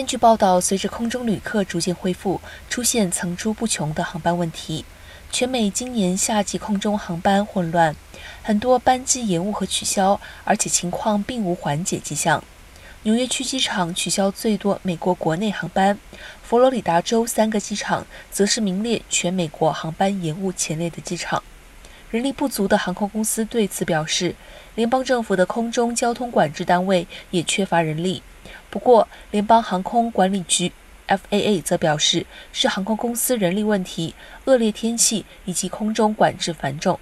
根据报道，随着空中旅客逐渐恢复，出现层出不穷的航班问题。全美今年夏季空中航班混乱，很多班机延误和取消，而且情况并无缓解迹象。纽约区机场取消最多美国国内航班，佛罗里达州三个机场则是名列全美国航班延误前列的机场。人力不足的航空公司对此表示，联邦政府的空中交通管制单位也缺乏人力。不过，联邦航空管理局 （FAA） 则表示，是航空公司人力问题、恶劣天气以及空中管制繁重。